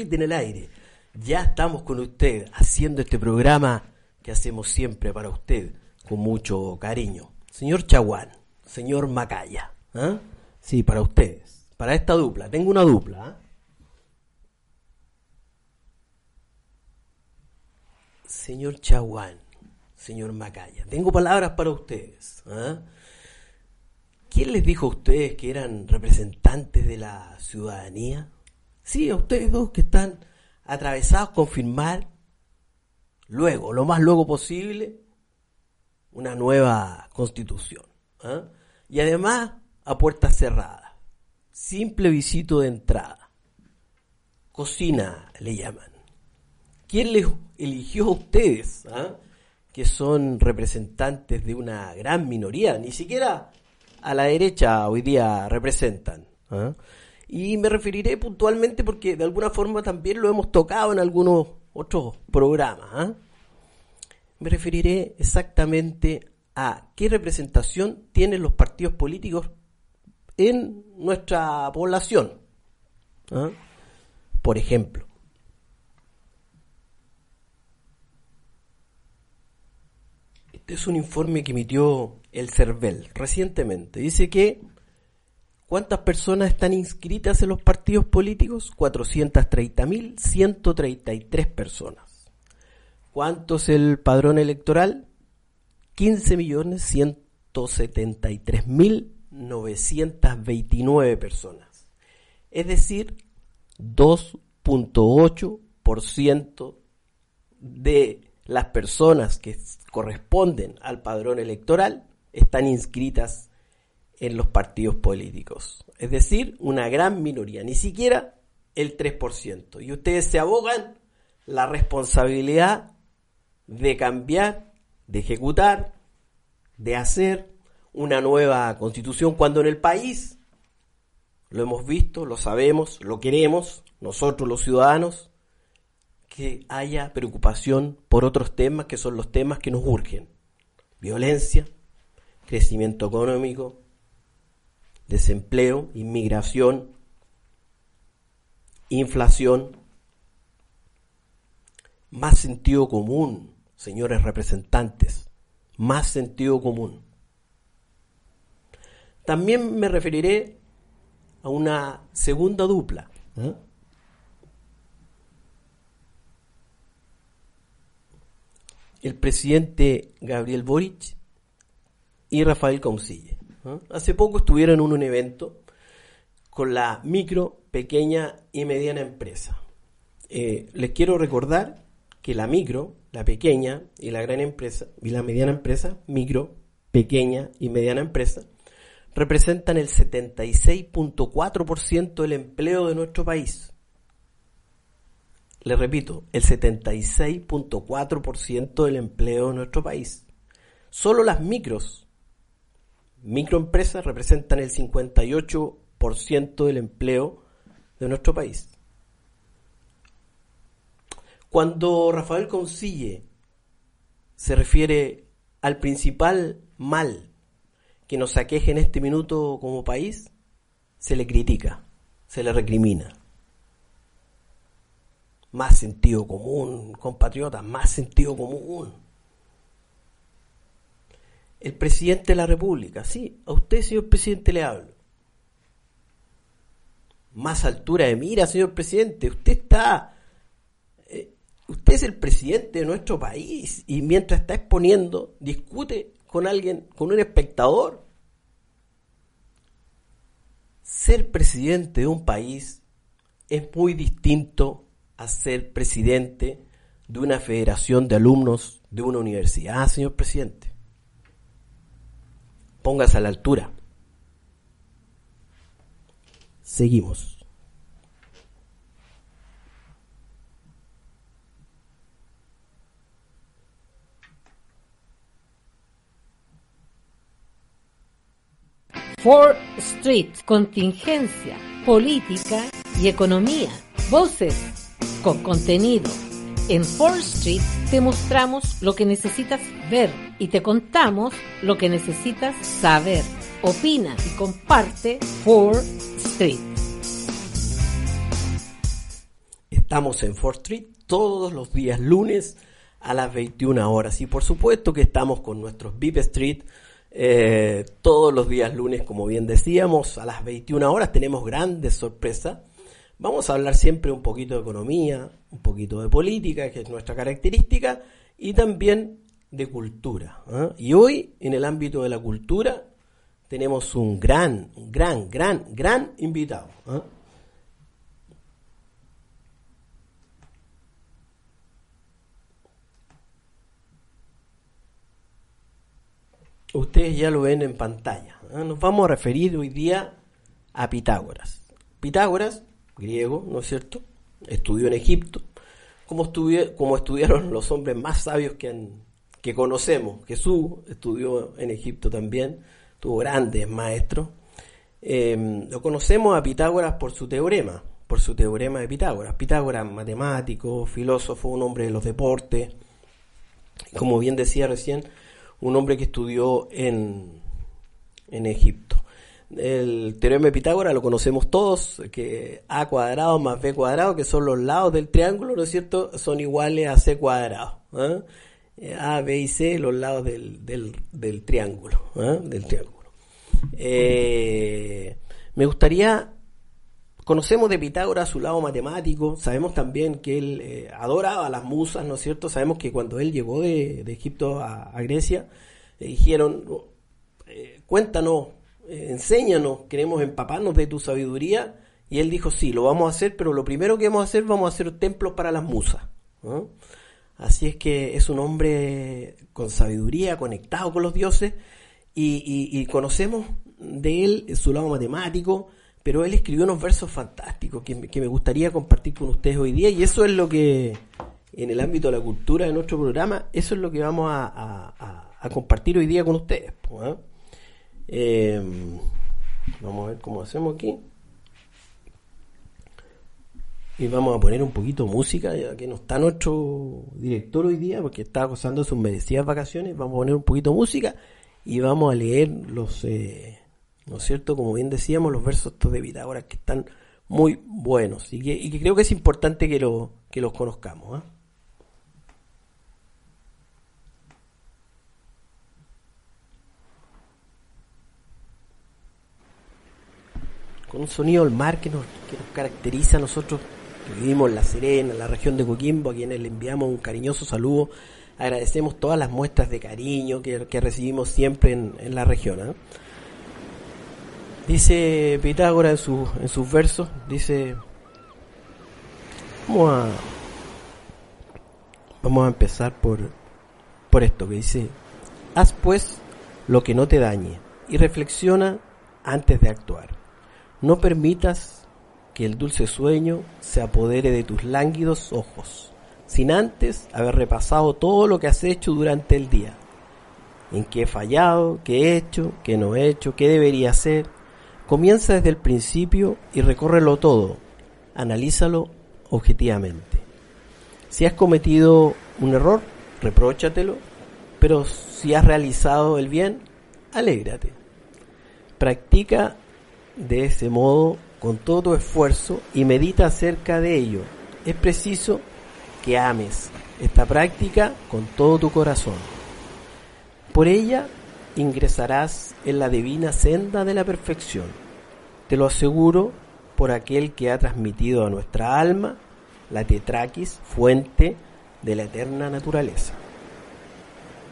En el aire. Ya estamos con usted haciendo este programa que hacemos siempre para usted con mucho cariño. Señor Chaguán, señor Macaya. ¿ah? Sí, para ustedes. Para esta dupla. Tengo una dupla. ¿ah? Señor Chaguán, señor Macaya. Tengo palabras para ustedes. ¿ah? ¿Quién les dijo a ustedes que eran representantes de la ciudadanía? Sí, a ustedes dos que están atravesados con firmar luego, lo más luego posible, una nueva constitución. ¿ah? Y además a puertas cerradas, simple visito de entrada. Cocina le llaman. ¿Quién les eligió a ustedes? ah? Que son representantes de una gran minoría, ni siquiera a la derecha hoy día representan. ¿ah? Y me referiré puntualmente porque de alguna forma también lo hemos tocado en algunos otros programas. ¿ah? Me referiré exactamente a qué representación tienen los partidos políticos en nuestra población. ¿ah? Por ejemplo, este es un informe que emitió el CERVEL recientemente. Dice que ¿Cuántas personas están inscritas en los partidos políticos? 430.133 personas. ¿Cuánto es el padrón electoral? 15.173.929 personas. Es decir, 2.8% de las personas que corresponden al padrón electoral están inscritas en los partidos políticos. Es decir, una gran minoría, ni siquiera el 3%. Y ustedes se abogan la responsabilidad de cambiar, de ejecutar, de hacer una nueva constitución cuando en el país, lo hemos visto, lo sabemos, lo queremos, nosotros los ciudadanos, que haya preocupación por otros temas que son los temas que nos urgen. Violencia, crecimiento económico, desempleo, inmigración, inflación, más sentido común, señores representantes, más sentido común. También me referiré a una segunda dupla. ¿eh? El presidente Gabriel Boric y Rafael Consille. ¿Eh? Hace poco estuvieron en un evento con la micro, pequeña y mediana empresa. Eh, les quiero recordar que la micro, la pequeña y la gran empresa y la mediana empresa, micro, pequeña y mediana empresa, representan el 76.4% del empleo de nuestro país. Les repito, el 76.4% del empleo de nuestro país. Solo las micros microempresas representan el 58% del empleo de nuestro país. Cuando Rafael Consille se refiere al principal mal que nos aqueje en este minuto como país, se le critica, se le recrimina. Más sentido común, compatriotas, más sentido común. El presidente de la República, sí, a usted, señor presidente, le hablo. Más altura de mira, señor presidente. Usted está eh, usted es el presidente de nuestro país y mientras está exponiendo, discute con alguien, con un espectador. Ser presidente de un país es muy distinto a ser presidente de una federación de alumnos de una universidad, señor presidente. Póngase a la altura. Seguimos. Fourth Street, contingencia, política y economía. Voces con contenido. En Fourth Street te mostramos lo que necesitas ver y te contamos lo que necesitas saber. Opina y comparte Fourth Street. Estamos en Fourth Street todos los días lunes a las 21 horas y por supuesto que estamos con nuestros VIP Street eh, todos los días lunes, como bien decíamos, a las 21 horas tenemos grandes sorpresas. Vamos a hablar siempre un poquito de economía, un poquito de política, que es nuestra característica, y también de cultura. ¿eh? Y hoy, en el ámbito de la cultura, tenemos un gran, gran, gran, gran invitado. ¿eh? ustedes ya lo ven en pantalla. Nos vamos a referir hoy día a Pitágoras. Pitágoras, griego, ¿no es cierto? Estudió en Egipto, como, como estudiaron los hombres más sabios que, conocemos. Jesús estudió en Egipto también, tuvo grandes maestros. Em, lo conocemos a Pitágoras por su teorema, por su teorema de Pitágoras. Pitágoras, matemático, filósofo, un hombre de los deportes. Como bien decía recién, un hombre que estudió en, en Egipto. El teorema de Pitágoras lo conocemos todos, que A cuadrado más B cuadrado, que son los lados del triángulo, ¿no es cierto?, son iguales a C cuadrado. ¿eh? A, B y C, los lados del, del, triángulo. ¿eh? Del triángulo. Eh, me gustaría Conocemos de Pitágoras su lado matemático, sabemos también que él eh, adoraba a las musas, ¿no es cierto? Sabemos que cuando él llegó de, Egipto a, Grecia, le dijeron, eh, cuéntanos, enséñanos, queremos empaparnos de tu sabiduría. Y él dijo, sí, lo vamos a hacer, pero lo primero que vamos a hacer, vamos a hacer templos para las musas. Así es que es un hombre con sabiduría, conectado con los dioses, y conocemos de él su lado matemático, pero él escribió unos versos fantásticos que, me gustaría compartir con ustedes hoy día y eso es lo que, en el ámbito de la cultura de nuestro programa, eso es lo que vamos a, compartir hoy día con ustedes. Em, vamos a ver cómo hacemos aquí. Y vamos a poner un poquito de música, ya que no está nuestro director hoy día, porque está gozando sus merecidas vacaciones. Vamos a poner un poquito de música y vamos a leer los... Eh, ¿no es cierto? Como bien decíamos, los versos de Pitágoras que están muy buenos y que, creo que es importante que, lo, que los conozcamos. ¿ah? Con un sonido del mar que nos, que nos caracteriza a nosotros que vivimos en La Serena, en la región de Coquimbo, a quienes le enviamos un cariñoso saludo. Agradecemos todas las muestras de cariño que, recibimos siempre en, en la región. ¿ah? Dice Pitágoras en, su, en sus versos, dice, vamos a, vamos a empezar por, por esto que dice, haz pues lo que no te dañe y reflexiona antes de actuar. No permitas que el dulce sueño se apodere de tus lánguidos ojos, sin antes haber repasado todo lo que has hecho durante el día, en qué he fallado, qué he hecho, qué no he hecho, qué debería hacer, Comienza desde el principio y recórrelo todo. Analízalo objetivamente. Si has cometido un error, repróchatelo, pero si has realizado el bien, alégrate. Practica de ese modo con todo tu esfuerzo y medita acerca de ello. Es preciso que ames esta práctica con todo tu corazón. Por ella ingresarás en la divina senda de la perfección. Te lo aseguro por aquel que ha transmitido a nuestra alma la tetraquis, fuente de la eterna naturaleza.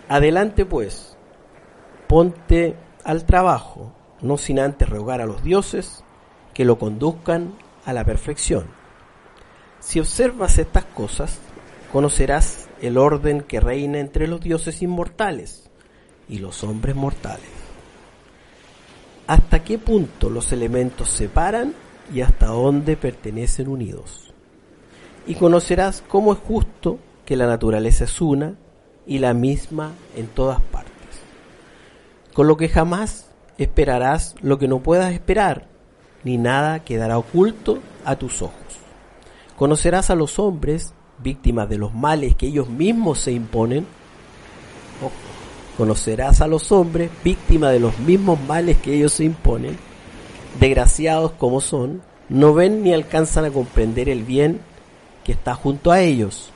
Adelante pues, ponte al trabajo, no sin antes rogar a los dioses que lo conduzcan a la perfección. Si observas estas cosas, conocerás el orden que reina entre los dioses inmortales y los hombres mortales. Hasta qué punto los elementos se separan y hasta dónde pertenecen unidos. Y conocerás cómo es justo que la naturaleza es una y la misma en todas partes. Con lo que jamás esperarás lo que no puedas esperar, ni nada quedará oculto a tus ojos. Conocerás a los hombres víctimas de los males que ellos mismos se imponen. conocerás a los hombres víctimas de los mismos males que ellos se imponen. Desgraciados como son, no ven ni alcanzan a comprender el bien que está junto a ellos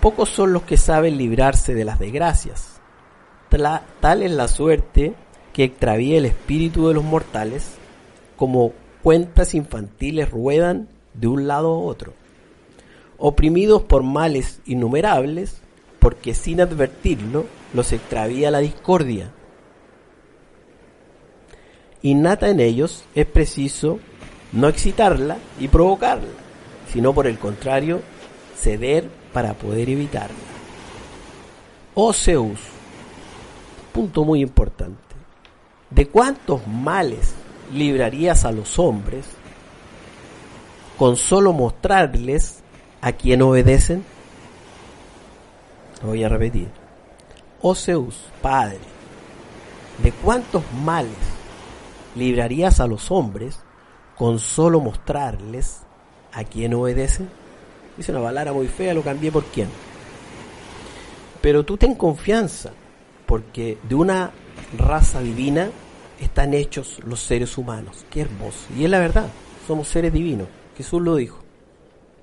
Pocos son los que saben librarse de las desgracias. Tal es la suerte que extravía el espíritu de los mortales, como cuentas infantiles ruedan de un lado a otro, oprimidos por males innumerables, porque sin advertirlo los extravía la discordia. Innata en ellos es preciso no excitarla y provocarla, sino por el contrario, ceder para poder evitarla. Oh Zeus, punto muy importante, ¿de cuántos males librarías a los hombres con solo mostrarles a quien obedecen? Lo voy a repetir. Oh Zeus, Padre, ¿de cuántos males librarías a los hombres con solo mostrarles a quien obedecen? Hice una palabra muy fea, lo cambié por quién. Pero tú ten confianza, porque de una raza divina están hechos los seres humanos. Qué hermoso. Y es la verdad, somos seres divinos. Jesús lo dijo.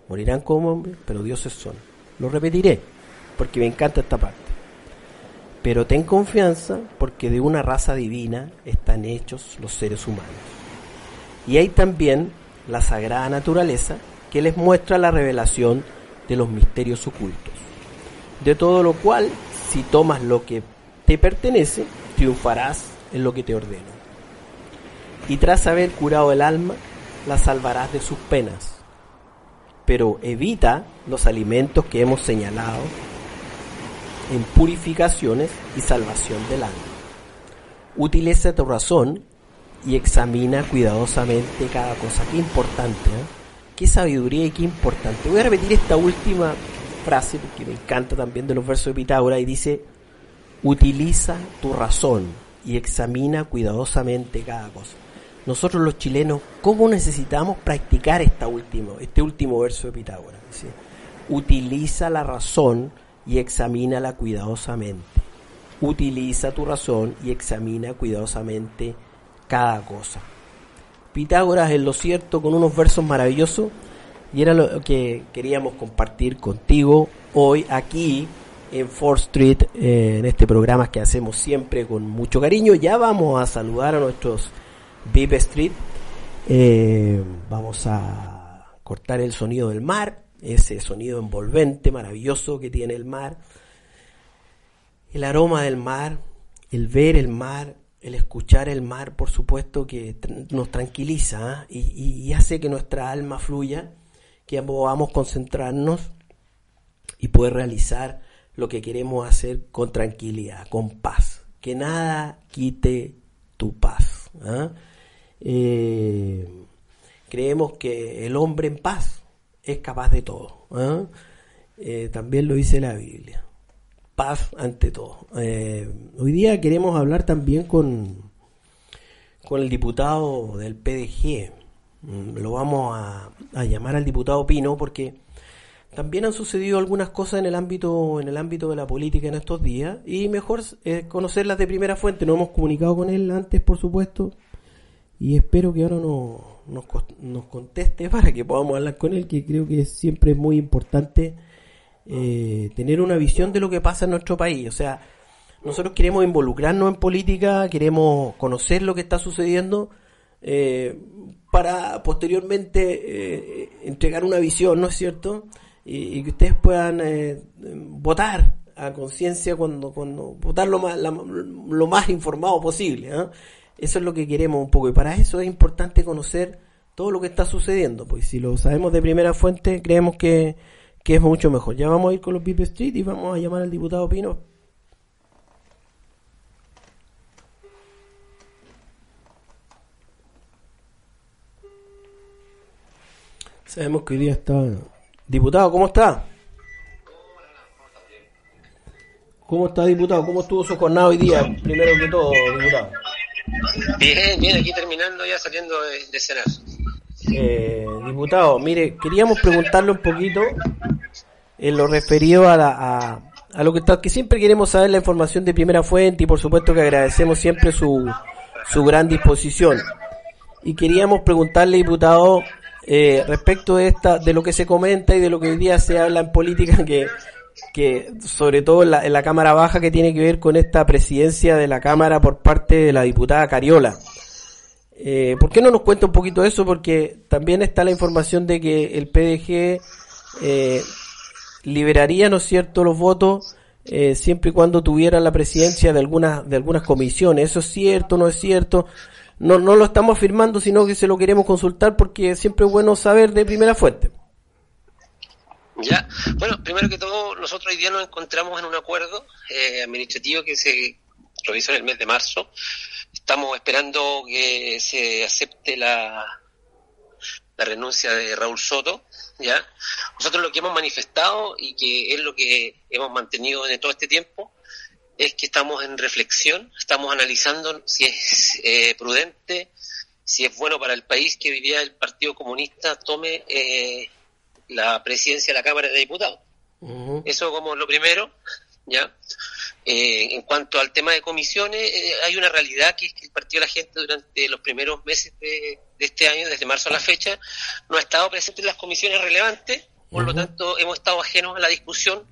Morirán como hombres, pero dioses son. Lo repetiré, porque me encanta esta parte. Pero ten confianza, porque de una raza divina están hechos los seres humanos. Y hay también la sagrada naturaleza que les muestra la revelación de los misterios ocultos. De todo lo cual, si tomas lo que te pertenece, triunfarás en lo que te ordeno. Y tras haber curado el alma, la salvarás de sus penas. Pero evita los alimentos que hemos señalado en purificaciones y salvación del alma. Utiliza tu razón y examina cuidadosamente cada cosa. Qué importante, ¿eh? qué sabiduría y qué importante. Voy a repetir esta última frase porque me encanta también de los versos de Pitágoras y dice, utiliza tu razón y examina cuidadosamente cada cosa. Nosotros los chilenos, ¿cómo necesitamos practicar esta última, este último verso de Pitágoras? Utiliza la razón y examínala cuidadosamente. Utiliza tu razón y examina cuidadosamente cada cosa. Pitágoras en lo cierto con unos versos maravillosos y era lo que queríamos compartir contigo hoy aquí en 4th Street eh, en este programa que hacemos siempre con mucho cariño. Ya vamos a saludar a nuestros VIP Street. Eh, vamos a cortar el sonido del mar, ese sonido envolvente, maravilloso que tiene el mar. El aroma del mar, el ver el mar, el escuchar el mar, por supuesto, que nos tranquiliza ¿ah? y, hace que nuestra alma fluya, que podamos concentrarnos y poder realizar lo que queremos hacer con tranquilidad, con paz. Que nada quite tu paz. ¿ah? Eh, creemos que el hombre en paz es capaz de todo. ¿ah? Eh, también lo dice la Biblia paz ante todo. Eh, hoy día queremos hablar también con, con el diputado del PDG. Mm, lo vamos a, llamar al diputado Pino porque también han sucedido algunas cosas en el ámbito en el ámbito de la política en estos días y mejor eh, conocerlas de primera fuente. Nos hemos comunicado con él antes, por supuesto, y espero que ahora no, nos, nos conteste para que podamos hablar con él, que creo que siempre es muy importante eh, tener una visión de lo que pasa en nuestro país. O sea, nosotros queremos involucrarnos en política, queremos conocer lo que está sucediendo eh, para posteriormente eh, entregar una visión, ¿no es cierto? Y, que ustedes puedan eh, votar a conciencia cuando, cuando votar lo más, lo más informado posible. Eso es lo que queremos un poco y para eso es importante conocer todo lo que está sucediendo, pues si lo sabemos de primera fuente creemos que, que es mucho mejor. Ya vamos a ir con los VIP Street y vamos a llamar al diputado Pino Sabemos que hoy día está... Diputado, ¿cómo está? ¿Cómo está, diputado? ¿Cómo estuvo su jornada hoy día? Primero que todo, diputado. Bien, bien, aquí terminando ya saliendo de, cenar. Eh, diputado, mire, queríamos preguntarle un poquito en lo referido a, a, a, lo que está, que siempre queremos saber la información de primera fuente y por supuesto que agradecemos siempre su, su gran disposición. Y queríamos preguntarle, diputado, eh, respecto de esta, de lo que se comenta y de lo que hoy día se habla en política, que, que sobre todo en la, Cámara Baja, que tiene que ver con esta presidencia de la Cámara por parte de la diputada Cariola. Eh, ¿Por qué no nos cuenta un poquito eso? Porque también está la información de que el PDG eh, liberaría, ¿no es cierto?, los votos eh, siempre y cuando tuviera la presidencia de algunas, de algunas comisiones. ¿Eso es cierto, no es cierto? No, no lo estamos afirmando, sino que se lo queremos consultar porque siempre es bueno saber de primera fuente. Ya, bueno, primero que todo, nosotros hoy día nos encontramos en un acuerdo eh, administrativo que se realizó en el mes de marzo. Estamos esperando que se acepte la, la renuncia de Raúl Soto, ¿ya? Nosotros lo que hemos manifestado y que es lo que hemos mantenido en todo este tiempo es que estamos en reflexión, estamos analizando si es eh, prudente, si es bueno para el país que hoy día el Partido Comunista tome eh, la presidencia de la Cámara de Diputados. Eso como lo primero, ¿ya? Eh, en cuanto al tema de comisiones, hay una realidad que es que el Partido de la Gente durante los primeros meses de, este año, desde marzo a la fecha, no ha estado presente en las comisiones relevantes, por lo tanto hemos estado ajenos a la discusión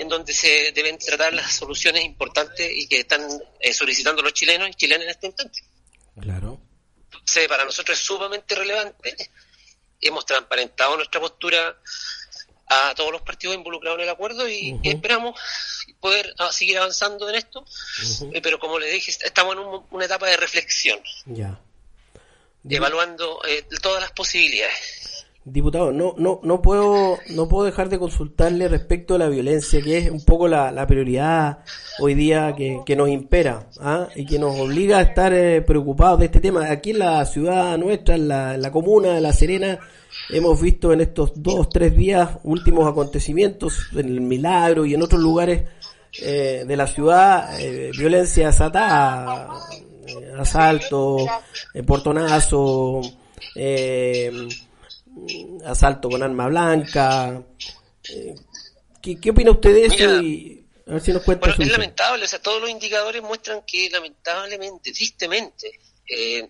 en donde se deben tratar las soluciones importantes y que están eh, solicitando los chilenos y chilenas en este instante. Claro. Entonces, para nosotros es sumamente relevante. Hemos transparentado nuestra postura a todos los partidos involucrados en el acuerdo y esperamos poder ah, seguir avanzando en esto. Eh, pero como le dije, estamos en una etapa de reflexión. Ya. Evaluando eh, todas las posibilidades. Diputado, no, no, no puedo, no puedo dejar de consultarle respecto a la violencia, que es un poco la, prioridad hoy día que, nos impera ¿ah? y que nos obliga a estar eh, preocupados de este tema. Aquí en la ciudad nuestra, en la, comuna de La Serena, hemos visto en estos dos, tres días últimos acontecimientos en el Milagro y en otros lugares eh, de la ciudad, eh, violencia desatada, eh, asalto, portonazo, eh, asalto con arma blanca. Eh, ¿qué, opina usted de eso? y, a ver si nos cuenta. Bueno, es lamentable, o sea, todos los indicadores muestran que lamentablemente, tristemente, eh,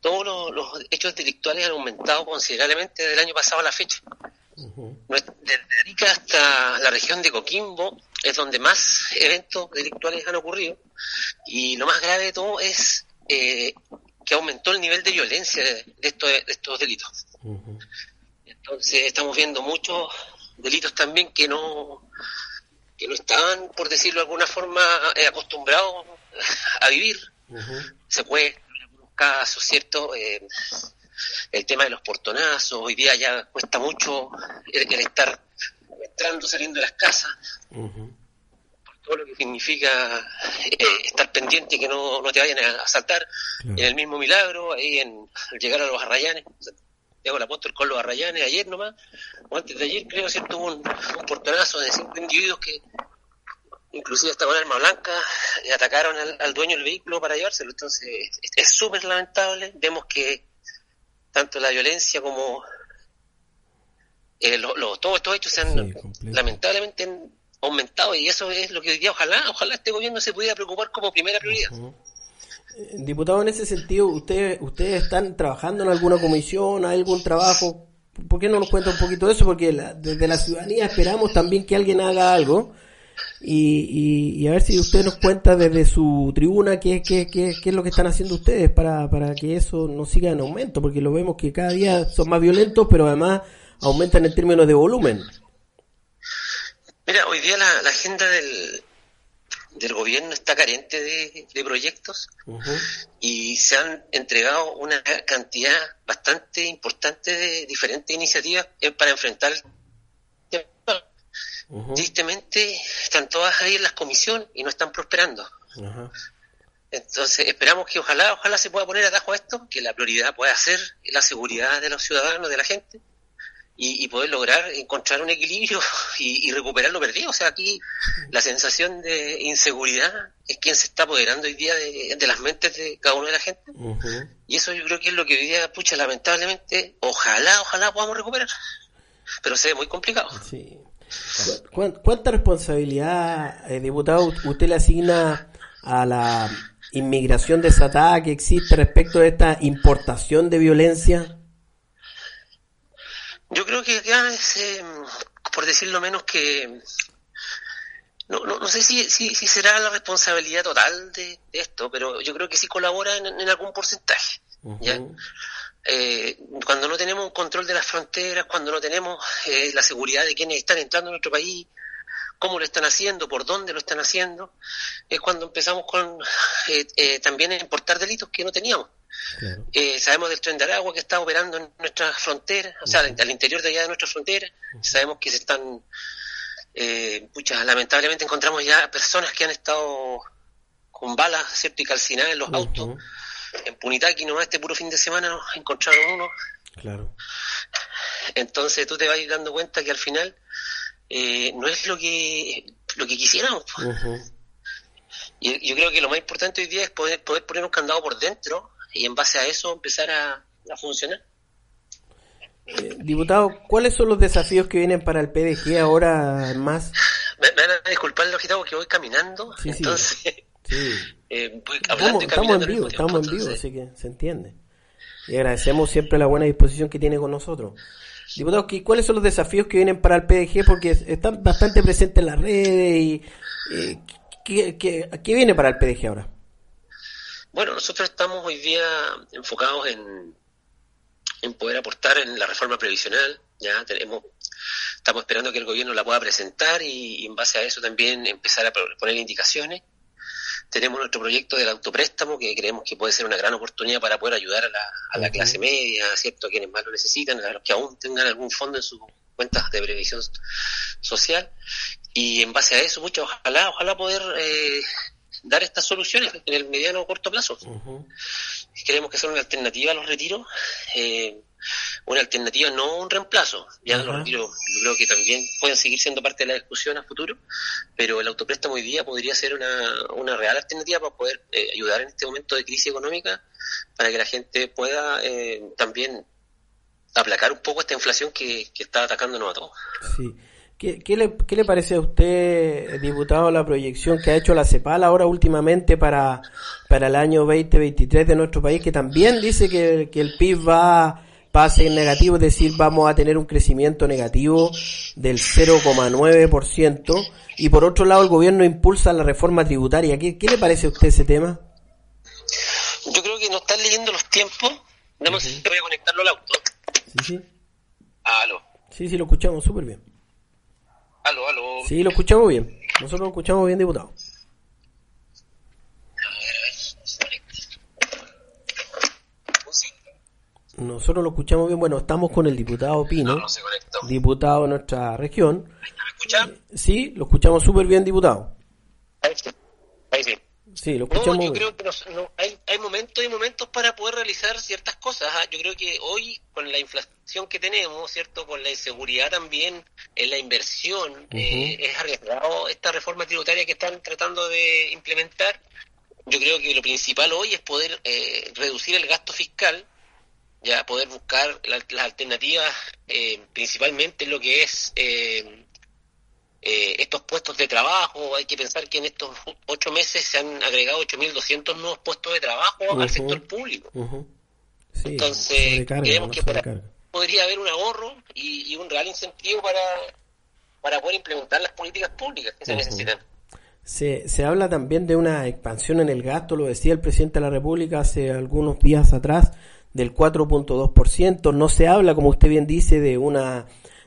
todos los, hechos delictuales han aumentado considerablemente desde el año pasado a la fecha. Desde Arica hasta la región de Coquimbo es donde más eventos delictuales han ocurrido y lo más grave de todo es eh, que aumentó el nivel de violencia de, estos, de estos delitos. Entonces estamos viendo muchos delitos también que no que no estaban, por decirlo de alguna forma, eh, acostumbrados a vivir. Se puede, en algunos casos, ¿cierto? Eh, el tema de los portonazos, hoy día ya cuesta mucho el, estar entrando, saliendo de las casas, por todo lo que significa eh, estar pendiente que no, no te vayan a asaltar. En el mismo milagro, ahí en llegar a los arrayanes, hago el apóstol con los arrayanes ayer nomás, o antes de ayer creo, ¿cierto? Hubo un, un portonazo de cinco individuos que inclusive hasta con arma blanca y atacaron al, dueño del vehículo para llevárselo. Entonces es súper lamentable, vemos que tanto la violencia como eh, todos estos hechos se han lamentablemente aumentado y eso es lo que hoy día ojalá, ojalá este gobierno se pudiera preocupar como primera prioridad. Eh, diputado, en ese sentido, ¿ustedes, ¿ustedes están trabajando en alguna comisión, hay algún trabajo? ¿Por qué no nos cuenta un poquito de eso? Porque desde la ciudadanía esperamos también que alguien haga algo. Y, y, a ver si usted nos cuenta desde su tribuna qué, qué, qué, qué es lo que están haciendo ustedes para, para que eso no siga en aumento, porque lo vemos que cada día son más violentos, pero además aumentan en términos de volumen. Mira, hoy día la, agenda del, del gobierno está carente de, proyectos y se han entregado una cantidad bastante importante de diferentes iniciativas para enfrentar el tema. Tristemente están todas ahí en las comisiones y no están prosperando. Entonces esperamos que ojalá, ojalá se pueda poner atajo a esto, que la prioridad pueda ser la seguridad de los ciudadanos, de la gente y, poder lograr encontrar un equilibrio y, recuperar lo perdido. O sea, aquí la sensación de inseguridad es quien se está apoderando hoy día de, las mentes de cada uno de la gente. Y eso yo creo que es lo que hoy día, pucha, lamentablemente, ojalá, ojalá podamos recuperar. Pero se ve muy complicado. Sí. ¿Cuánta responsabilidad, eh, diputado, usted le asigna a la inmigración desatada que existe respecto de esta importación de violencia? Yo creo que ya es, eh, por decirlo menos, que no, no, no sé si, si, será la responsabilidad total de, esto, pero yo creo que sí colabora en, algún porcentaje. ¿ya? Eh, cuando no tenemos control de las fronteras, cuando no tenemos eh, la seguridad de quienes están entrando a nuestro país, cómo lo están haciendo, por dónde lo están haciendo, es cuando empezamos con también a importar delitos que no teníamos. Eh, sabemos del tren de Aragua que está operando en nuestras fronteras, o sea, al interior de allá de nuestras fronteras. Sabemos que se están, eh, lamentablemente encontramos ya personas que han estado con balas, ¿cierto? Y calcinadas en los autos. En Punitaki nomás este puro fin de semana nos encontraron uno. Claro. Entonces tú te vas dando cuenta que al final eh, no es lo que lo que quisiéramos. Y yo creo que lo más importante hoy día es poder, poder poner un candado por dentro y en base a eso empezar a, funcionar. Eh, diputado, ¿cuáles son los desafíos que vienen para el PDG ahora más? Me, van a disculpar, lógico, porque voy caminando, entonces... Eh, estamos, estamos en vivo, estamos en vivo, así que se entiende. Y agradecemos siempre la buena disposición que tiene con nosotros. Diputado, ¿cuáles son los desafíos que vienen para el PDG? Porque están bastante presentes en las redes y... Eh, ¿qué, qué viene para el PDG ahora? Bueno, nosotros estamos hoy día enfocados en, en poder aportar en la reforma previsional. Ya tenemos, estamos esperando que el gobierno la pueda presentar y, en base a eso también empezar a poner indicaciones. Tenemos nuestro proyecto del autopréstamo que creemos que puede ser una gran oportunidad para poder ayudar a la, a la clase media, ¿cierto? a quienes más lo necesitan, a los que aún tengan algún fondo en sus cuentas de previsión social. Y en base a eso, mucho, ojalá, ojalá poder eh, dar estas soluciones en el mediano o corto plazo. Creemos que son una alternativa a los retiros, eh, una alternativa, no un reemplazo. Ya los retiros yo creo que también pueden seguir siendo parte de la discusión a futuro, pero el autopréstamo hoy día podría ser una, una real alternativa para poder eh, ayudar en este momento de crisis económica, para que la gente pueda eh, también aplacar un poco esta inflación que, que está atacándonos a todos. Sí. ¿Qué, le, ¿Qué, le, parece a usted, diputado, la proyección que ha hecho la CEPAL ahora últimamente para, para el año 2023 de nuestro país, que también dice que, que el PIB va, va a ser negativo, es decir, vamos a tener un crecimiento negativo del 0,9%, y por otro lado el gobierno impulsa la reforma tributaria. ¿Qué, qué le parece a usted ese tema? Yo creo que no están leyendo los tiempos. Dame voy a conectarlo al auto. Sí, sí. Aló. Sí, sí, lo escuchamos súper bien. Aló, aló. Sí, lo escuchamos bien. Nosotros lo escuchamos bien, diputado. Nosotros lo escuchamos bien. Bueno, estamos con el diputado Pino, diputado de nuestra región. ¿Me escuchan? Sí, lo escuchamos súper bien, diputado. Ahí sí. Ahí sí. Sí, lo escuchamos. yo creo que hay, hay, momentos y momentos para poder realizar ciertas cosas. ¿ah? Yo creo que hoy, con la inflación que tenemos, ¿cierto? Con la inseguridad también en la inversión, eh, es arriesgado esta reforma tributaria que están tratando de implementar. Yo creo que lo principal hoy es poder eh, reducir el gasto fiscal ya poder buscar las alternativas, eh, principalmente lo que es eh, estos puestos de trabajo. Hay que pensar que en estos ocho meses se han agregado 8.200 nuevos puestos de trabajo al sector público. Entonces, creemos que podría haber un ahorro y, un real incentivo para, para poder implementar las políticas públicas que se necesitan. Se, se habla también de una expansión en el gasto, lo decía el presidente de la República hace algunos días atrás, del 4.2%. No se habla, como usted bien dice, de una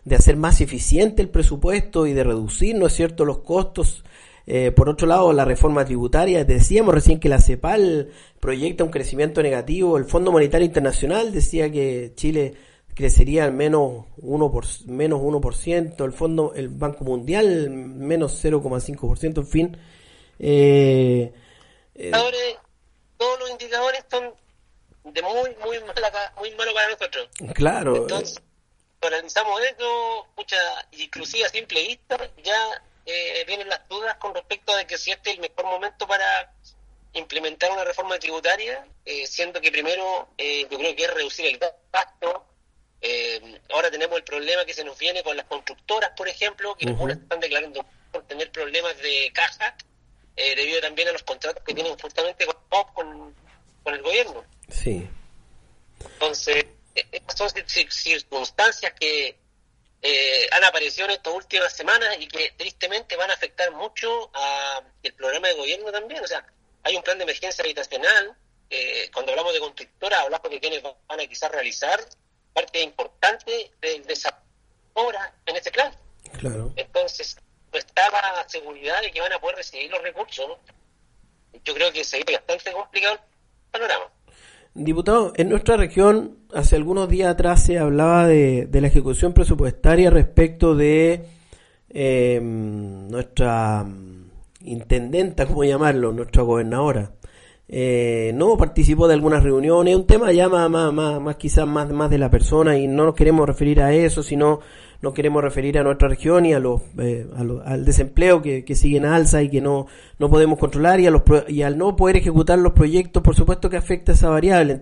de hacer más eficiente el presupuesto y de reducir, ¿no es cierto?, los costos. Eh, por otro lado, la reforma tributaria, decíamos recién que la CEPAL proyecta un crecimiento negativo. El Fondo Monetario Internacional decía que Chile crecería al menos 1%, por, menos 1%, el Fondo, el Banco Mundial menos 0,5%, en fin. Eh, eh, todos los indicadores son de muy, muy, mala, muy malo para nosotros. Claro. Entonces, analizamos esto, mucha, inclusive a simple vista, ya eh, vienen las dudas con respecto a que si este es el mejor momento para implementar una reforma tributaria, eh, siendo que primero eh, yo creo que es reducir el gasto. ahora tenemos el problema que se nos viene con las constructoras, por ejemplo, que algunas están declarando por tener problemas de caja, debido también a los contratos que tienen justamente con, con el gobierno. Sí. Entonces, son circunstancias que eh, han aparecido en estas últimas semanas y que tristemente van a afectar mucho a el programa de gobierno también. O sea, hay un plan de emergencia habitacional. Eh, cuando hablamos de constructora, hablamos de quienes van a quizás realizar parte importante del desarrollo en este plan. Claro. Entonces, no está la seguridad de que van a poder recibir los recursos. Yo creo que sería bastante complicado el panorama. Diputado, en nuestra región hace algunos días atrás se hablaba de, la ejecución presupuestaria respecto de em, nuestra intendenta, ¿cómo llamarlo? Nuestra gobernadora. Eh, no participó de algunas reuniones, un tema ya más, más, más, quizás más, más de la persona y no nos queremos referir a eso, sino no queremos referir a nuestra región y a los, eh, al desempleo que, que sigue en alza y que no, no podemos controlar y, a los, y al no poder ejecutar los proyectos, por supuesto que afecta esa variable.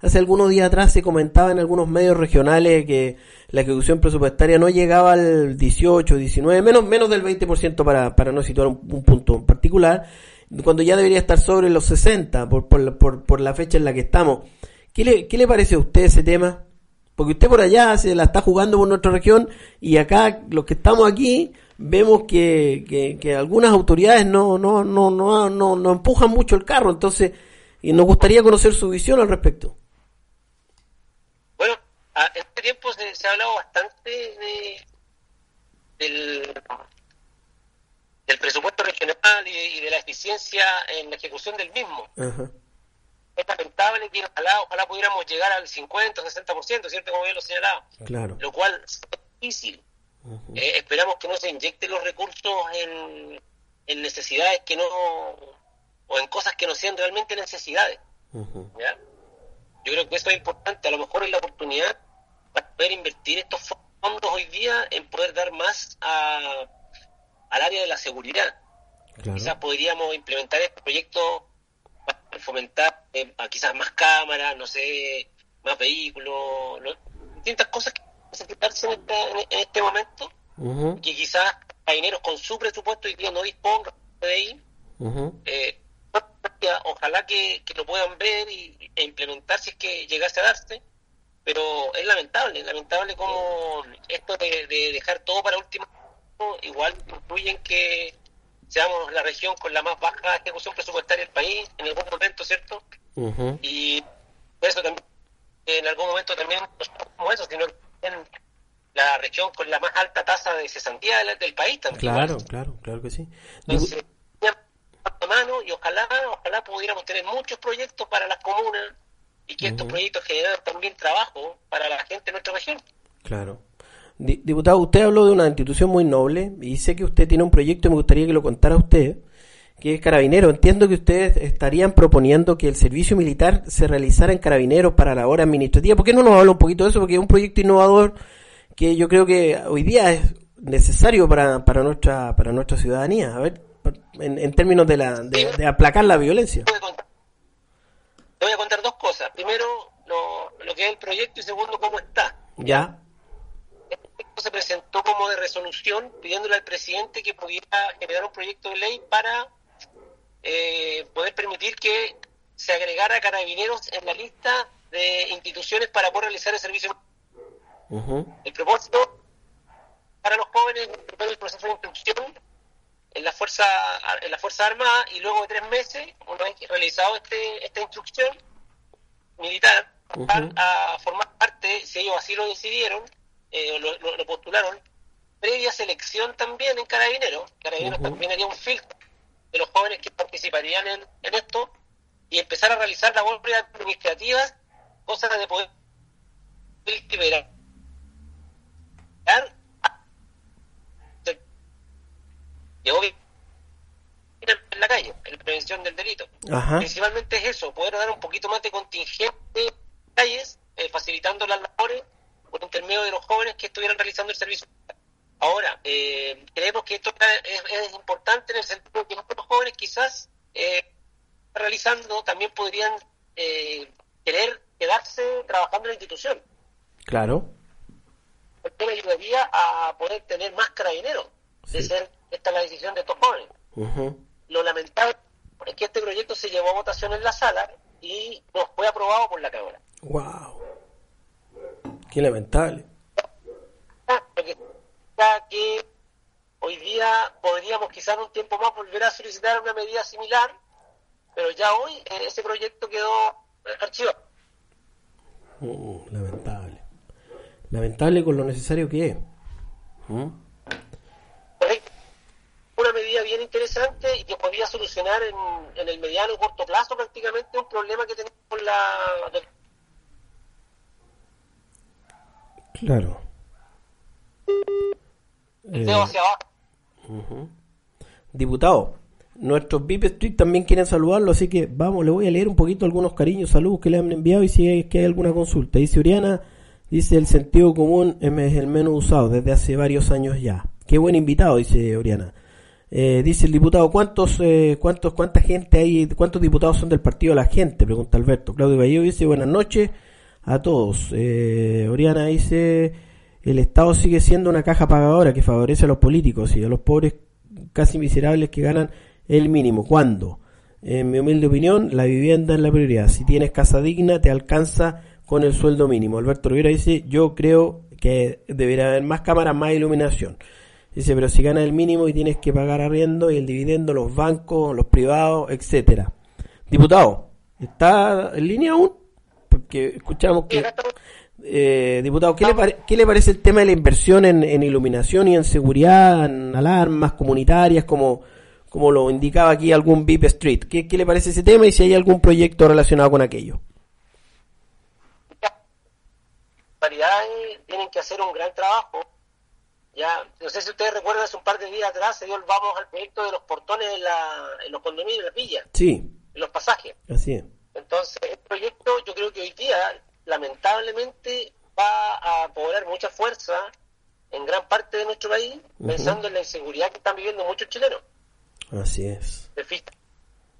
Hace algunos días atrás se comentaba en algunos medios regionales que la ejecución presupuestaria no llegaba al 18, 19, menos, menos del 20% para, para no situar un, punto en particular, cuando ya debería estar sobre los 60 por, por, por, por la fecha en la que estamos. ¿Qué le, ¿Qué le parece a usted ese tema? Porque usted por allá se la está jugando por nuestra región y acá los que estamos aquí vemos que, que, algunas autoridades no, no, no, no, no, no empujan mucho el carro. Entonces, y nos gustaría conocer su visión al respecto. Bueno, en este tiempo se, ha hablado bastante de, del, del presupuesto regional y, de la eficiencia en la ejecución del mismo. Ajá es lamentable que ojalá, ojalá pudiéramos llegar al 50 o 60%, ¿cierto? Como bien lo señalaba. Claro. Lo cual es difícil. Eh, esperamos que no se inyecten los recursos en, en, necesidades que no. o en cosas que no sean realmente necesidades. ¿ya? Yo creo que eso es importante. A lo mejor es la oportunidad para poder invertir estos fondos hoy día en poder dar más a, al área de la seguridad. Quizás podríamos implementar este proyecto fomentar eh, quizás más cámaras, no sé, más vehículos, distintas cosas que necesitarse en, en, este momento, que quizás Carabineros con su presupuesto y día no dispongan de ahí. Eh, ojalá que, lo puedan ver y, e implementar si es que llegase a darse, pero es lamentable, lamentable como esto de, de dejar todo para último. Igual influye que seamos la región con la más baja ejecución presupuestaria del país en algún momento, ¿cierto? Y eso también, en algún momento también, como eso, sino en la región con la más alta tasa de cesantía del, país también. Claro, claro, claro que sí. Entonces, mano y ojalá, ojalá pudiéramos tener muchos proyectos para las comunas y que estos proyectos generen también trabajo para la gente de nuestra región. Claro. Diputado, usted habló de una institución muy noble y sé que usted tiene un proyecto y me gustaría que lo contara usted, que es Carabinero. Entiendo que ustedes estarían proponiendo que el servicio militar se realizara en Carabineros para la hora administrativa. ¿Por qué no nos habla un poquito de eso? Porque es un proyecto innovador que yo creo que hoy día es necesario para, para, nuestra, para nuestra ciudadanía. A ver, en, términos de, la, de, aplacar la violencia. Te voy a contar dos cosas. Primero, lo, lo que es el proyecto y segundo cómo está. Ya. Se presentó como de resolución pidiéndole al presidente que pudiera generar un proyecto de ley para eh, poder permitir que se agregara carabineros en la lista de instituciones para poder realizar el servicio. El propósito para los jóvenes el proceso de instrucción en la fuerza en la fuerza armada y luego de tres meses una vez realizado este esta instrucción militar a formar parte si ellos así lo decidieron eh, lo, lo, postularon. Previa selección también en carabineros. Carabineros también haría un filtro de los jóvenes que participarían en, esto y empezar a realizar labores administrativas, cosas de poder liberar en la calle, en la prevención del delito. Principalmente es eso, poder dar un poquito más de contingente en calles, eh, facilitando las labores por intermedio de los jóvenes que estuvieran realizando el servicio. Ahora, eh, creemos que esto es, importante en el sentido de que muchos jóvenes quizás eh, realizando también podrían eh, querer quedarse trabajando en la institución. Claro. Esto me ayudaría a poder tener más carabineros, de ser esta la decisión de estos jóvenes. Lo lamentable es que este proyecto se llevó a votación en la sala y no fue aprobado por la Cámara. ¡Wow! ¡Qué lamentable! que hoy día podríamos quizás un tiempo más volver a solicitar una medida similar, pero ya hoy eh, ese proyecto quedó archivado. Uh, lamentable. Lamentable con lo necesario que es. ¿Mm? Una medida bien interesante y que podría solucionar en, en el mediano y corto plazo prácticamente un problema que tenemos con la... Claro. Eh, Diputado, nuestros VIP Street también quieren saludarlo, así que vamos, le voy a leer un poquito algunos cariños, saludos que le han enviado y si hay, que hay alguna consulta. Dice Oriana, dice el sentido común es el menos usado desde hace varios años ya. Qué buen invitado, dice Oriana. Eh, dice el diputado, ¿cuántos, eh, cuántos, cuánta gente hay, cuántos diputados son del partido de la gente? Pregunta Alberto. Claudio Vallejo dice, buenas noches a todos. Oriana dice, el Estado sigue siendo una caja pagadora que favorece a los políticos y a los pobres casi miserables que ganan el mínimo. ¿Cuándo? En mi humilde opinión, la vivienda es la prioridad. Si tienes casa digna, te alcanza con el sueldo mínimo. Alberto Rivera dice, yo creo que debería haber más cámaras, más iluminación. Dice, pero si ganas el mínimo y tienes que pagar arriendo y el dividendo, los bancos, los privados, etcétera. Diputado, ¿está en línea aún? Porque escuchamos que... Eh, diputado, ¿qué le, ¿qué le, parece el tema de la inversión en, iluminación y en seguridad, en alarmas comunitarias, como, como lo indicaba aquí algún VIP Street? ¿Qué, ¿Qué, le parece ese tema y si hay algún proyecto relacionado con aquello? tienen que hacer un gran trabajo. Ya, no sé si ustedes recuerdan, hace un par de días atrás se dio el vamos al proyecto de los portones en, la, en los condominios de la villa. Sí. En los pasajes. Así es. Entonces, el proyecto yo creo que hoy día lamentablemente va a cobrar mucha fuerza en gran parte de nuestro país, pensando en la inseguridad que están viviendo muchos chilenos. Así es.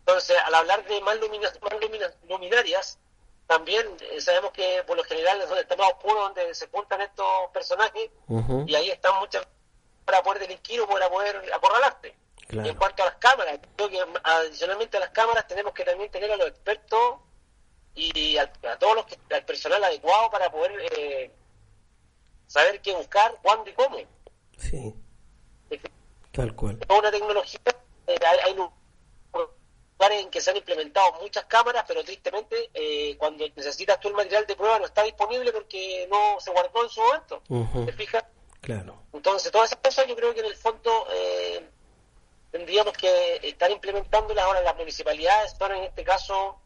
Entonces, al hablar de más, luminarias, también eh, sabemos que por lo general es donde está más oscuro, donde se juntan estos personajes, y ahí están muchas para poder delinquir o para poder acorralarte. Y en cuanto a las cámaras, creo que adicionalmente a las cámaras tenemos que también tener a los expertos y a, todos los que, al personal adecuado para poder eh, saber qué buscar, cuándo y cómo. Sí, tal cual. Una tecnología, eh, hay, lugares en que se han implementado muchas cámaras, pero tristemente eh, cuando necesitas tú el material de prueba no está disponible porque no se guardó en su momento. ¿Te fijas? Claro. Entonces, todas esas cosas yo creo que en el fondo tendríamos que estar implementándolas ahora las municipalidades, son en este caso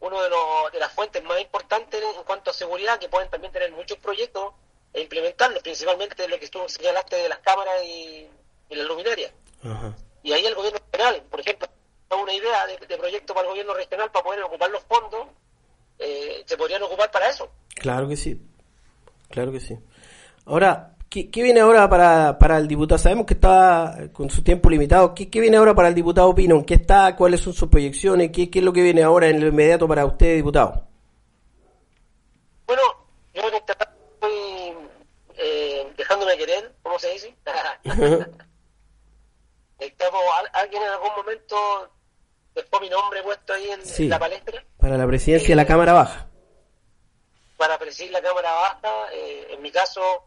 uno de, los, de las fuentes más importantes en cuanto a seguridad, que pueden también tener muchos proyectos e implementarlos, principalmente lo que tú señalaste de las cámaras y, las luminarias. Y ahí el gobierno regional, por ejemplo, una idea de, proyecto para el gobierno regional para poder ocupar los fondos, eh, se podrían ocupar para eso. Claro que sí, claro que sí. Ahora, ¿Qué, viene ahora para, para, el diputado? Sabemos que está con su tiempo limitado. ¿Qué, viene ahora para el diputado Pino? ¿En qué está? ¿Cuáles son sus proyecciones? ¿Qué, es lo que viene ahora en lo inmediato para usted, diputado? Bueno, yo en esta estoy eh, dejándome querer, ¿cómo se dice? Estamos, alguien en algún momento dejó mi nombre puesto ahí en, la palestra. Para la presidencia de la eh, Cámara Baja. Para presidir la Cámara Baja, eh, en mi caso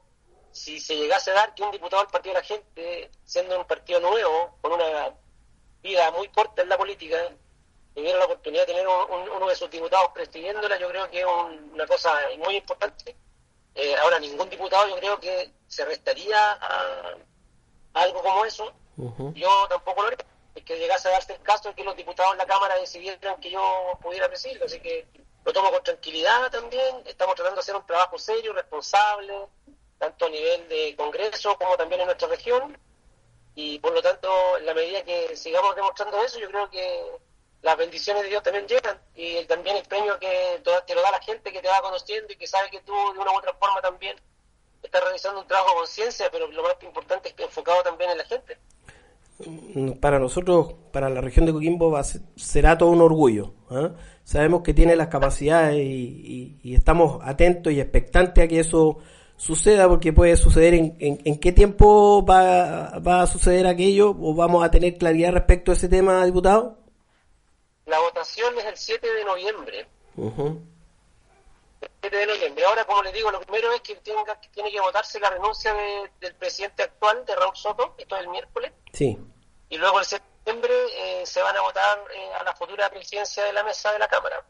si se llegase a dar que un diputado del Partido de la Gente, siendo un partido nuevo, con una vida muy corta en la política, tuviera la oportunidad de tener uno de sus diputados presidiéndola, yo creo que es una cosa muy importante. Eh, ahora, ningún diputado yo creo que se restaría a, algo como eso. Yo tampoco lo haría. Es que llegase a darse el caso de que los diputados en la Cámara decidieran que yo pudiera presidir. Así que lo tomo con tranquilidad también. Estamos tratando de hacer un trabajo serio, responsable, tanto a nivel de Congreso como también en nuestra región. Y por lo tanto, en la medida que sigamos demostrando eso, yo creo que las bendiciones de Dios también llegan y también el premio que te lo da la gente que te va conociendo y que sabe que tú de una u otra forma también estás realizando un trabajo de conciencia, pero lo más importante es que enfocado también en la gente. Mm, para nosotros, para la región de Coquimbo, va será todo un orgullo. ¿ah? Sabemos que tiene las capacidades y, estamos atentos y expectantes a que eso suceda, porque puede suceder en, en, qué tiempo va, va, a suceder aquello, o vamos a tener claridad respecto a ese tema, diputado. La votación es el 7 de noviembre. El 7 de noviembre. Ahora, como les digo, lo primero es que, tenga, que tiene que votarse la renuncia del presidente actual, de Raúl Soto, esto es el miércoles. Sí. Y luego el 7 de noviembre eh, se van a votar eh, a la futura presidencia de la mesa de la Cámara.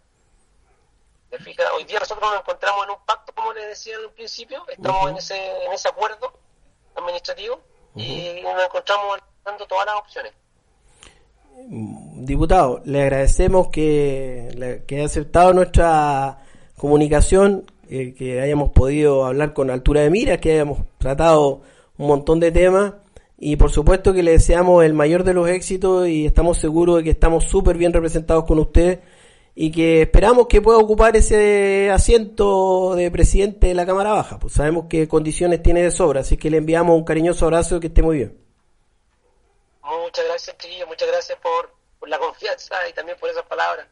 Hoy día nosotros nos encontramos en un pacto, como les decía en un principio, estamos en, ese, en ese acuerdo administrativo y nos encontramos dando todas las opciones. Diputado, le agradecemos que, que haya aceptado nuestra comunicación, eh, que hayamos podido hablar con altura de miras, que hayamos tratado un montón de temas y por supuesto que le deseamos el mayor de los éxitos y estamos seguros de que estamos súper bien representados con usted y que esperamos que pueda ocupar ese asiento de presidente de la Cámara Baja. Pues sabemos qué condiciones tiene de sobra, así que le enviamos un cariñoso abrazo y que esté muy bien. Muchas gracias, chiquillo, muchas gracias por, la confianza y también por esas palabras.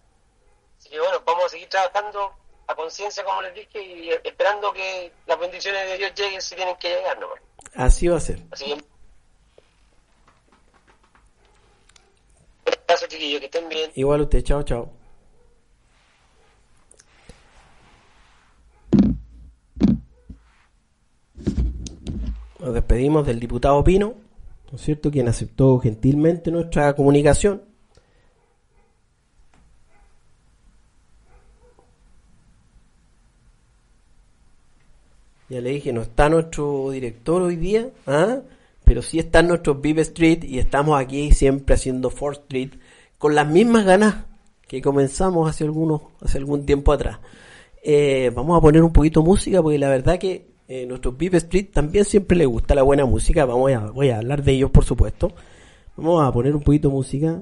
Así que bueno, vamos a seguir trabajando a conciencia, como les dije, y esperando que las bendiciones de Dios lleguen si tienen que llegar, ¿no? Así va a ser. Así que... Gracias, chiquillo, que estén bien. Igual usted, chao, chao. Nos despedimos del diputado Pino. ¿no es cierto?, quien aceptó gentilmente nuestra comunicación. Ya le dije, no está nuestro director hoy día, ¿ah? pero sí está nuestro Vive Street y estamos aquí siempre haciendo Fourth Street con las mismas ganas que comenzamos hace algunos, hace algún tiempo atrás. Eh, vamos a poner un poquito música porque la verdad que eh, nuestro Vive Street también siempre le gusta la buena música. Vamos a, voy a hablar de ellos, por supuesto. Vamos a poner un poquito de música.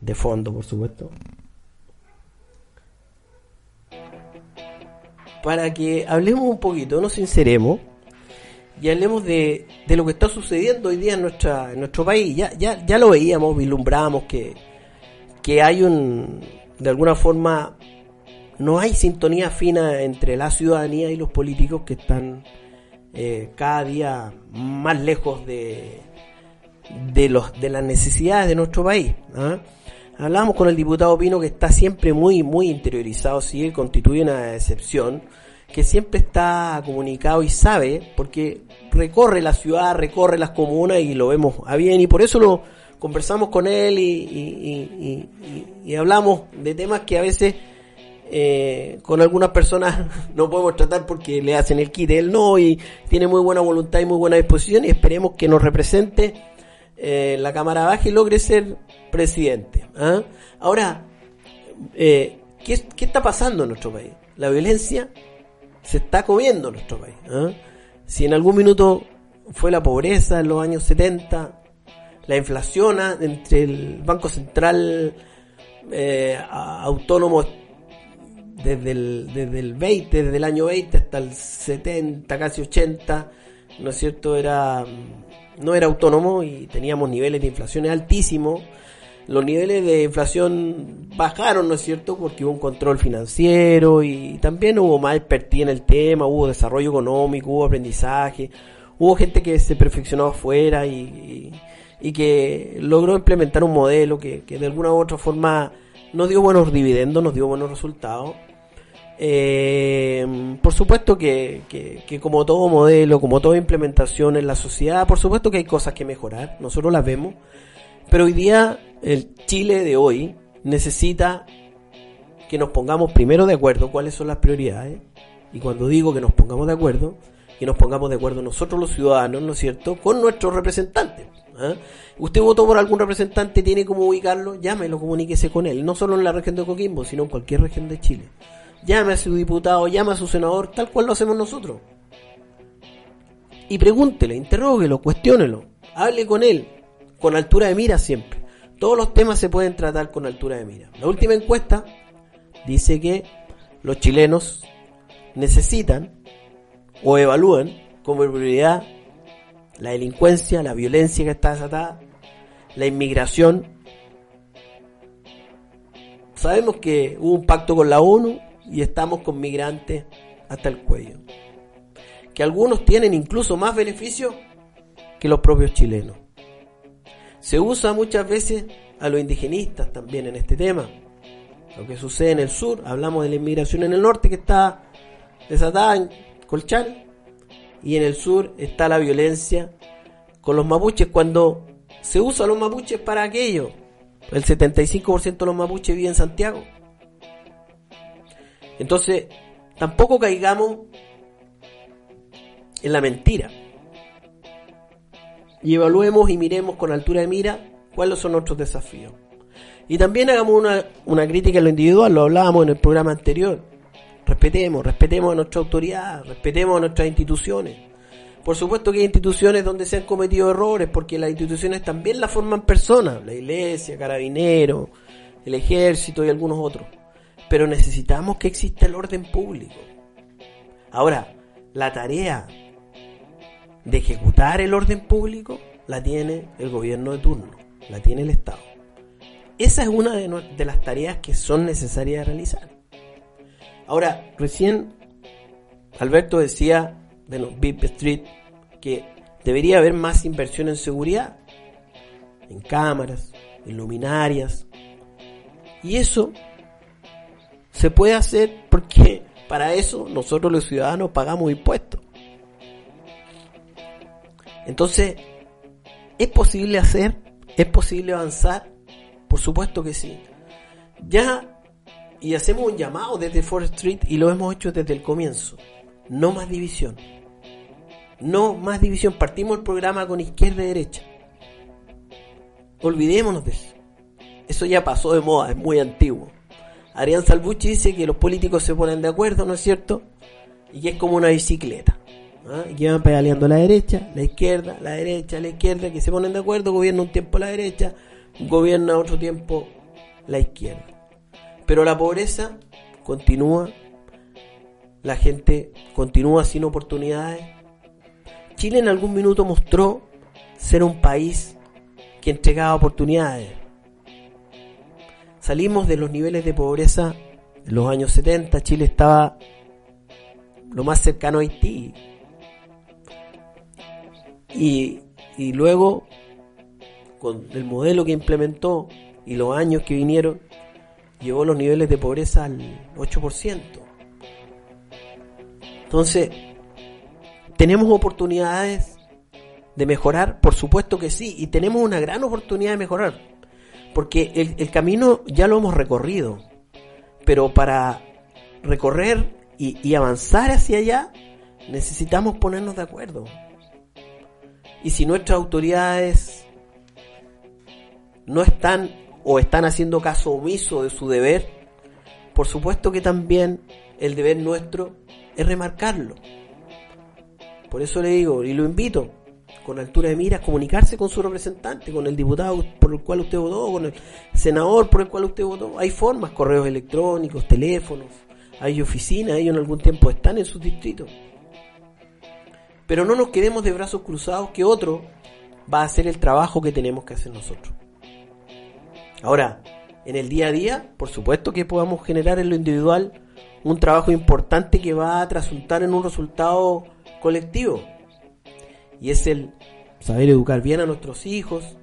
De fondo, por supuesto. Para que hablemos un poquito, nos sinceremos y hablemos de, de lo que está sucediendo hoy día en, nuestra, en nuestro país. Ya, ya, ya lo veíamos, vislumbramos que, que hay un, de alguna forma, no hay sintonía fina entre la ciudadanía y los políticos que están eh, cada día más lejos de, de, los, de las necesidades de nuestro país. ¿ah? Hablamos con el diputado Pino que está siempre muy, muy interiorizado, sí, constituye una excepción, que siempre está comunicado y sabe, porque recorre la ciudad, recorre las comunas y lo vemos a bien, y por eso lo conversamos con él y, y, y hablamos de temas que a veces eh, con algunas personas no podemos tratar porque le hacen el kit, él no, y tiene muy buena voluntad y muy buena disposición y esperemos que nos represente eh, la Cámara Baja y logre ser presidente. ¿ah? Ahora, eh, ¿qué, ¿qué, está pasando en nuestro país? La violencia se está comiendo en nuestro país. ¿ah? Si en algún minuto fue la pobreza en los años 70, la inflación ¿ah? entre el Banco Central eh, autónomo desde el, desde el 20, desde el año 20 hasta el 70, casi 80, ¿no es cierto? Era, no era autónomo y teníamos niveles de inflación altísimos. Los niveles de inflación bajaron, ¿no es cierto? Porque hubo un control financiero y también hubo más expertise en el tema, hubo desarrollo económico, hubo aprendizaje, Hubo gente que se perfeccionó afuera y, y, que logró implementar un modelo que, que, de alguna u otra forma nos dio buenos dividendos, nos dio buenos resultados. Eh, por supuesto que, que, como todo modelo, como toda implementación en la sociedad, por supuesto que hay cosas que mejorar, nosotros las vemos, pero hoy día el Chile de hoy necesita que nos pongamos primero de acuerdo cuáles son las prioridades, y cuando digo que nos pongamos de acuerdo, que nos pongamos de acuerdo nosotros los ciudadanos, ¿no es cierto?, con nuestros representantes. ¿Ah? Usted votó por algún representante, tiene como ubicarlo, llámelo, comuníquese con él, no solo en la región de Coquimbo, sino en cualquier región de Chile. Llame a su diputado, llame a su senador, tal cual lo hacemos nosotros. Y pregúntele, interróguelo, cuestiónelo, hable con él, con altura de mira siempre. Todos los temas se pueden tratar con altura de mira. La última encuesta dice que los chilenos necesitan o evalúan como prioridad la delincuencia, la violencia que está desatada, la inmigración. Sabemos que hubo un pacto con la ONU y estamos con migrantes hasta el cuello. Que algunos tienen incluso más beneficios que los propios chilenos. Se usa muchas veces a los indigenistas también en este tema. Lo que sucede en el sur, hablamos de la inmigración en el norte que está desatada en Colchán y en el sur está la violencia con los mapuches cuando se usa a los mapuches para aquello. El 75% de los mapuches vive en Santiago. Entonces, tampoco caigamos en la mentira. Y evaluemos y miremos con altura de mira cuáles son nuestros desafíos. Y también hagamos una, una crítica en lo individual, lo hablábamos en el programa anterior. Respetemos, respetemos a nuestra autoridad, respetemos a nuestras instituciones. Por supuesto que hay instituciones donde se han cometido errores, porque las instituciones también las forman personas, la iglesia, carabineros, el ejército y algunos otros pero necesitamos que exista el orden público. Ahora, la tarea de ejecutar el orden público la tiene el gobierno de turno, la tiene el Estado. Esa es una de, las tareas que son necesarias de realizar. Ahora, recién Alberto decía, bueno, Bip Street, que debería haber más inversión en seguridad, en cámaras, en luminarias. Y eso se puede hacer porque para eso nosotros los ciudadanos pagamos impuestos. Entonces, ¿es posible hacer? ¿Es posible avanzar? Por supuesto que sí. Ya, y hacemos un llamado desde Forest Street y lo hemos hecho desde el comienzo. No más división. No más división. Partimos el programa con izquierda y derecha. Olvidémonos de eso. Eso ya pasó de moda, es muy antiguo. Arián Salvucci dice que los políticos se ponen de acuerdo, ¿no es cierto? Y que es como una bicicleta. ¿ah? Y que van pedaleando la derecha, la izquierda, la derecha, la izquierda, que se ponen de acuerdo, gobierna un tiempo la derecha, gobierna otro tiempo la izquierda. Pero la pobreza continúa, la gente continúa sin oportunidades. Chile en algún minuto mostró ser un país que entregaba oportunidades salimos de los niveles de pobreza en los años 70, Chile estaba lo más cercano a Haití. Y, y luego, con el modelo que implementó y los años que vinieron, llevó los niveles de pobreza al 8%. Entonces, ¿tenemos oportunidades de mejorar? Por supuesto que sí, y tenemos una gran oportunidad de mejorar porque el, camino ya lo hemos recorrido, pero para recorrer y, avanzar hacia allá necesitamos ponernos de acuerdo. Y si nuestras autoridades no están o están haciendo caso omiso de su deber, por supuesto que también el deber nuestro es remarcarlo. Por eso le digo y lo invito, con altura de miras, comunicarse con su representante, con el diputado por el cual usted votó, con el senador por el cual usted votó. Hay formas, correos electrónicos, teléfonos, hay oficinas, ellos en algún tiempo están en sus distritos. Pero no nos quedemos de brazos cruzados que otro va a hacer el trabajo que tenemos que hacer nosotros. Ahora, en el día a día, por supuesto que podamos generar en lo individual un trabajo importante que va a trasuntar en un resultado colectivo. Y es el saber educar bien a nuestros hijos,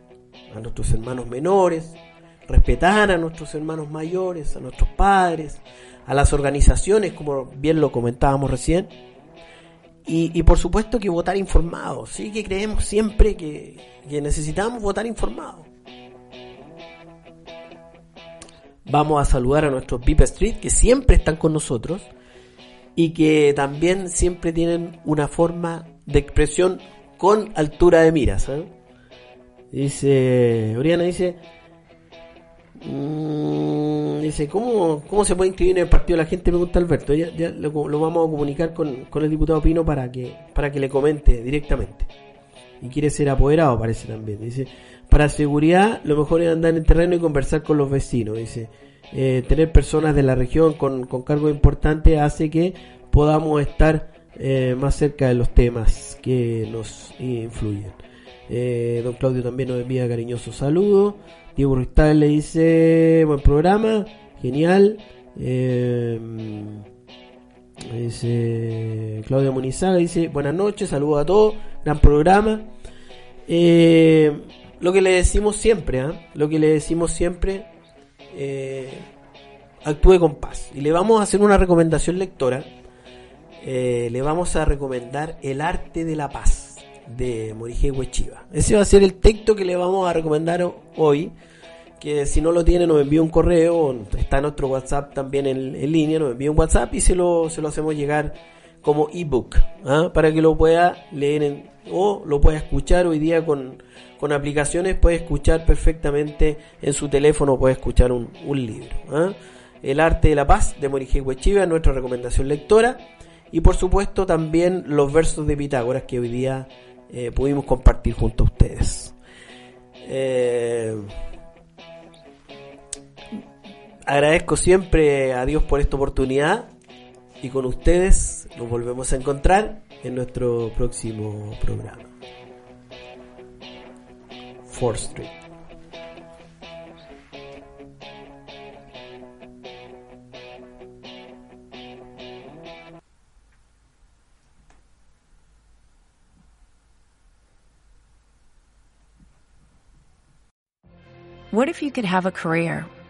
a nuestros hermanos menores, respetar a nuestros hermanos mayores, a nuestros padres, a las organizaciones, como bien lo comentábamos recién, y, por supuesto que votar informado, sí que creemos siempre que, que necesitamos votar informado. Vamos a saludar a nuestros VIP Street que siempre están con nosotros y que también siempre tienen una forma de expresión con altura de miras. ¿eh? Dice, Oriana dice, mm, dice, ¿cómo, ¿cómo se puede inscribir en el partido la gente? Pregunta Alberto. Ya, ya lo, vamos a comunicar con, con, el diputado Pino para que, para que le comente directamente. Y quiere ser apoderado, parece también. Dice, para seguridad, lo mejor es andar en el terreno y conversar con los vecinos. Dice, eh, tener personas de la región con, con cargos importantes hace que podamos estar eh, más cerca de los temas que nos influyen. Eh, don Claudio también nos envía cariñosos saludos. Diego Ristal le dice, buen programa, genial. Eh, dice Claudio Munizaga, dice, buenas noches, saludos a todos, gran programa. lo que le decimos siempre, lo que le decimos siempre, actúe con paz. Y le vamos a hacer una recomendación lectora eh, le vamos a recomendar El arte de la paz de Morige Huechiva. Ese va a ser el texto que le vamos a recomendar hoy. Que si no lo tiene, nos envía un correo, está nuestro WhatsApp también en, línea, nos envía un WhatsApp y se lo, se lo hacemos llegar como ebook ¿ah? para que lo pueda leer o lo pueda escuchar hoy día con, con aplicaciones, puede escuchar perfectamente en su teléfono, puede escuchar un, un libro. ¿ah? El arte de la paz de Morige Huechiva, nuestra recomendación lectora. Y por supuesto también los versos de Pitágoras que hoy día eh, pudimos compartir junto a ustedes. Eh, agradezco siempre a Dios por esta oportunidad y con ustedes nos volvemos a encontrar en nuestro próximo programa. Fourth Street. What if you could have a career